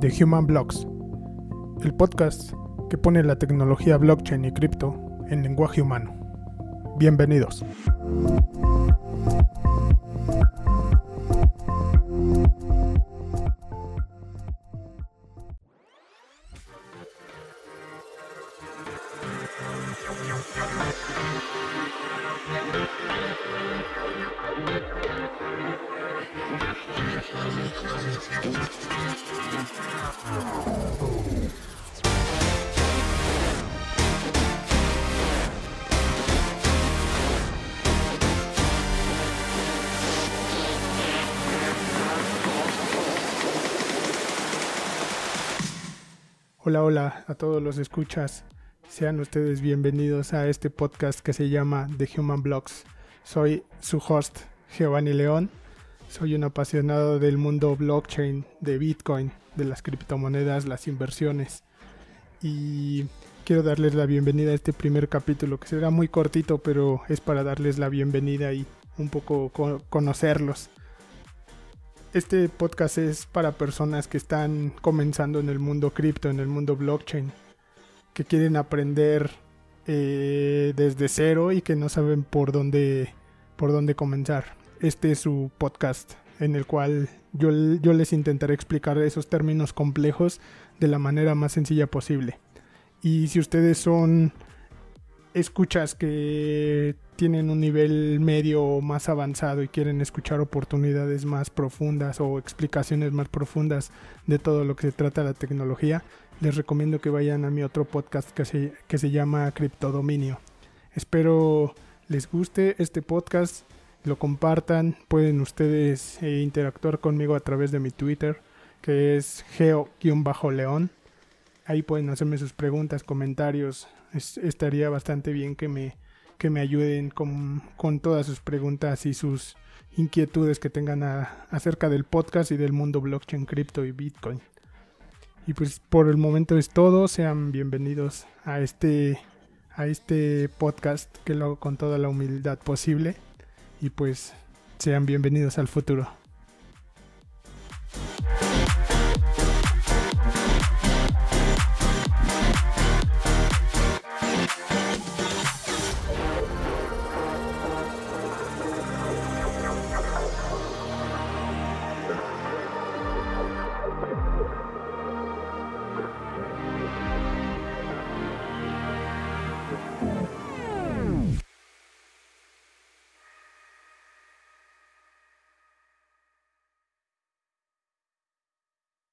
The Human Blocks, el podcast que pone la tecnología blockchain y cripto en lenguaje humano. Bienvenidos. Hola, hola a todos los escuchas. Sean ustedes bienvenidos a este podcast que se llama The Human Blocks. Soy su host, Giovanni León. Soy un apasionado del mundo blockchain, de Bitcoin, de las criptomonedas, las inversiones. Y quiero darles la bienvenida a este primer capítulo, que será muy cortito, pero es para darles la bienvenida y un poco conocerlos. Este podcast es para personas que están comenzando en el mundo cripto, en el mundo blockchain, que quieren aprender eh, desde cero y que no saben por dónde, por dónde comenzar. Este es su podcast en el cual yo, yo les intentaré explicar esos términos complejos de la manera más sencilla posible. Y si ustedes son escuchas que tienen un nivel medio más avanzado y quieren escuchar oportunidades más profundas o explicaciones más profundas de todo lo que se trata de la tecnología, les recomiendo que vayan a mi otro podcast que se, que se llama Criptodominio. Espero les guste este podcast, lo compartan, pueden ustedes eh, interactuar conmigo a través de mi Twitter, que es geo-león. Ahí pueden hacerme sus preguntas, comentarios. estaría bastante bien que me, que me ayuden con, con todas sus preguntas y sus inquietudes que tengan acerca del podcast y del mundo blockchain, cripto y bitcoin. Y pues por el momento es todo. Sean bienvenidos a este, a este podcast que lo hago con toda la humildad posible. Y pues sean bienvenidos al futuro.